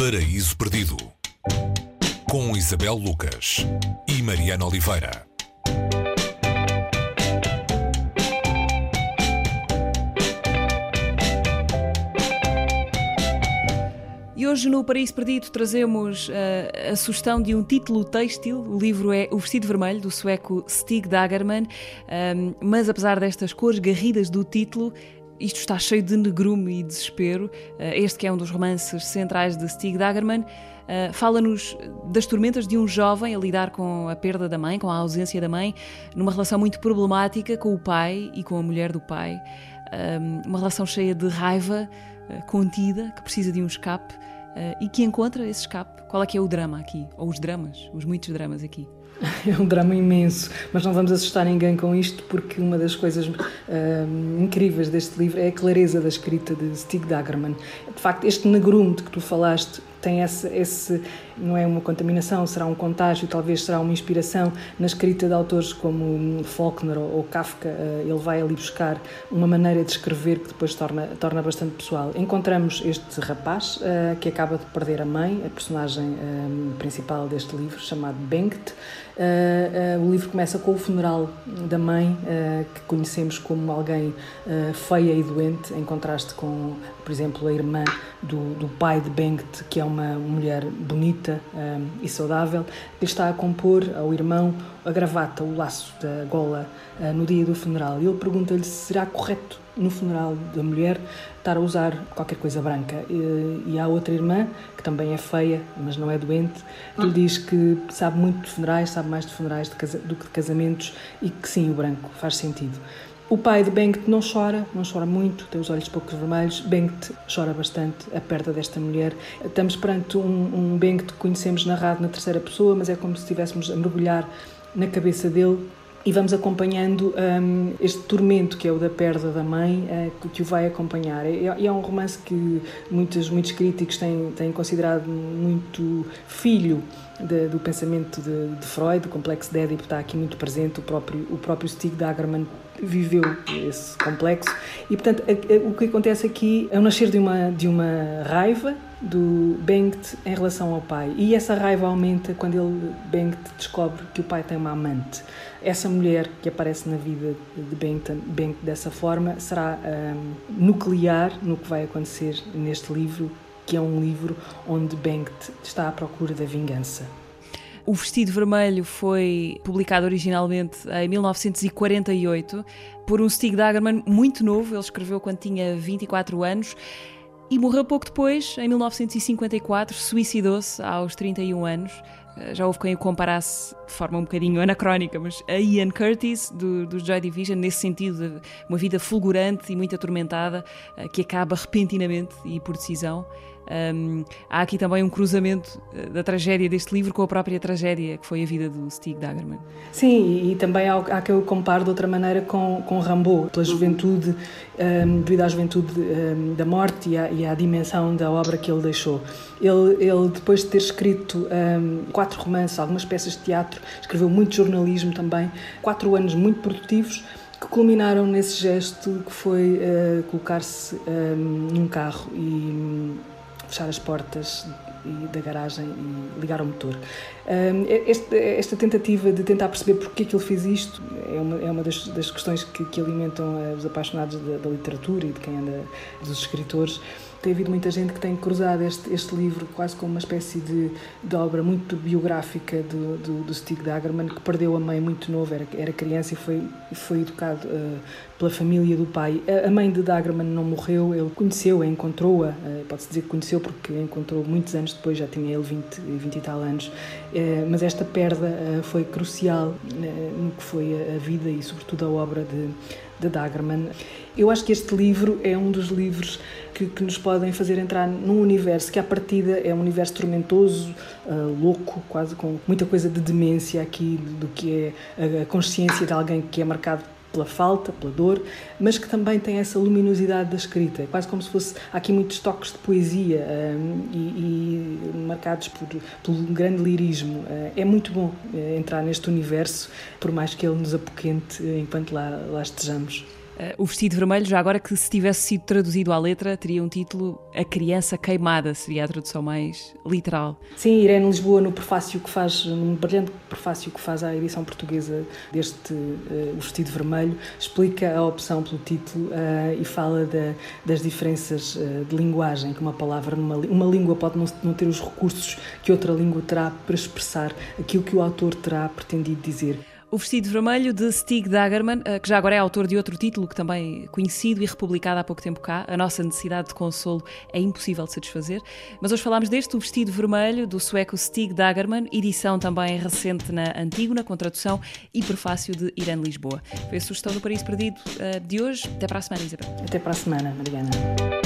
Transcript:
Paraíso Perdido com Isabel Lucas e Mariana Oliveira. E hoje no Paraíso Perdido trazemos uh, a sugestão de um título têxtil. O livro é O Vestido Vermelho, do sueco Stig Dagerman. Um, mas apesar destas cores garridas do título, isto está cheio de negrume e desespero. Uh, este que é um dos romances centrais de Stig Dagerman. Uh, Fala-nos das tormentas de um jovem a lidar com a perda da mãe, com a ausência da mãe, numa relação muito problemática com o pai e com a mulher do pai. uma relação cheia de raiva, contida, que precisa de um escape. E que encontra esse escape. Qual é que é o drama aqui? Ou os dramas? Os muitos dramas aqui? É um drama imenso, mas não vamos assustar ninguém com isto, porque uma das coisas uh, incríveis deste livro é a clareza da escrita de Stig Dagerman. De facto, este negrume de que tu falaste tem esse, esse, não é uma contaminação, será um contágio, talvez será uma inspiração na escrita de autores como Faulkner ou Kafka. Eh, ele vai ali buscar uma maneira de escrever que depois torna, torna bastante pessoal. Encontramos este rapaz uh, que acaba de perder a mãe, a personagem um, eh, principal deste livro, chamado Bengt. O livro começa com o funeral da mãe, que conhecemos como alguém feia e doente, em contraste com, por exemplo, a irmã do, do pai de Bengt, que é uma mulher bonita um, e saudável, ele está a compor ao irmão a gravata, o laço da gola uh, no dia do funeral. E ele pergunta-lhe se será correto no funeral da mulher estar a usar qualquer coisa branca. E, e há outra irmã, que também é feia, mas não é doente, que lhe diz que sabe muito de funerais, sabe mais de funerais do que de casamentos e que sim, o branco faz sentido. O pai de Bengt não chora, não chora muito, tem os olhos poucos vermelhos. Bengt chora bastante a perda desta mulher. Estamos perante um, um Bengt que conhecemos narrado na terceira pessoa, mas é como se estivéssemos a mergulhar na cabeça dele e vamos acompanhando um, este tormento que é o da perda da mãe, uh, que o vai acompanhar. E é, é, um romance que muitos, muitos críticos têm, têm considerado muito filho de, do pensamento de, de Freud, o complexo de Édipo está aqui muito presente, o próprio, o próprio Stig Dagerman viveu esse complexo e, portanto, a, a, o que acontece aqui é o nascer de uma, de uma raiva do Bengt em relação ao pai e essa raiva aumenta quando ele, Bengt, descobre que o pai tem uma amante. Essa mulher que aparece na vida de Bengt, Bengt dessa forma será um, nuclear no que vai acontecer neste livro que é um livro onde Bengt está à procura da vingança. O Vestido Vermelho foi publicado originalmente em 1948 por um Stig Dagerman muito novo, ele escreveu quando tinha 24 anos e morreu pouco depois, em 1954, suicidou-se aos 31 anos. Eh, já houve quem o comparasse de forma um bocadinho anacrónica, mas a Ian Curtis, do, do Joy Division, nesse sentido, uma vida fulgurante e muito atormentada, eh, que acaba repentinamente e por decisão. Um, há aqui também um cruzamento eh, da tragédia deste livro com a própria tragédia que foi a vida do Stig Dagerman. Sim, e, também há, há que eu comparo de outra maneira com, com Rambo, pela juventude, um, devido à juventude um, da morte e à, e à, dimensão da obra que ele deixou. Ele, ele depois de ter escrito quatro romances, algumas peças de teatro, escreveu muito jornalismo também, quatro anos muito produtivos que culminaram nesse gesto que foi uh, colocar-se um, num carro e fechar as portas da garagem e ligar o motor. Este, esta tentativa de tentar perceber porque é que ele fez isto é uma, é uma das, das questões que, que alimentam os apaixonados da, da literatura e de quem anda, dos escritores tem havido muita gente que tem cruzado este, este livro quase como uma espécie de, de obra muito biográfica do, do, do Stig Dagerman, que perdeu a mãe muito novo, era, era criança e foi, foi educado uh, pela família do pai. A, a, mãe de Dagerman não morreu, ele conheceu-a, encontrou-a, uh, pode-se dizer que conheceu porque encontrou muitos anos depois, já tinha ele 20, 20 e tal anos, uh, mas esta perda foi crucial no que foi a, a vida e sobretudo a obra de, de Dagerman. Eu acho que este livro é um dos livros que, que, nos podem fazer entrar num universo que, à partida, é um universo tormentoso, uh, louco, quase com muita coisa de demência aqui, do que é a consciência de alguém que é marcado pela falta, pela dor, mas que também tem essa luminosidade da escrita, quase como se fosse há aqui muitos toques de poesia um, e, e, marcados por, por um grande lirismo. Uh, é muito bom uh, entrar neste universo, por mais que ele nos apoquente enquanto lá, lá estejamos. O vestido vermelho, já agora que se tivesse sido traduzido à letra, teria um título A Criança Queimada, seria a tradução mais literal. Sim, Irene Lisboa, no prefácio que faz, num brilhante prefácio que faz à edição portuguesa deste uh, Vestido Vermelho, explica a opção pelo título uh, e fala da, das diferenças uh, de linguagem que uma palavra, numa, uma língua pode não, não ter os recursos que outra língua terá para expressar aquilo que o autor terá pretendido dizer. O Vestido Vermelho, de Stig Dagerman, eh, que já agora é autor de outro título que também conhecido e republicado há pouco tempo cá. A nossa necessidade de consolo é impossível de satisfazer. Mas hoje falámos deste, O Vestido Vermelho, do sueco Stig Dagerman, edição também recente na Antígona, com tradução e prefácio de Irene Lisboa. Foi a sugestão do Paris Perdido eh, de hoje. Até para a semana, Isabel. Até para a semana, Mariana.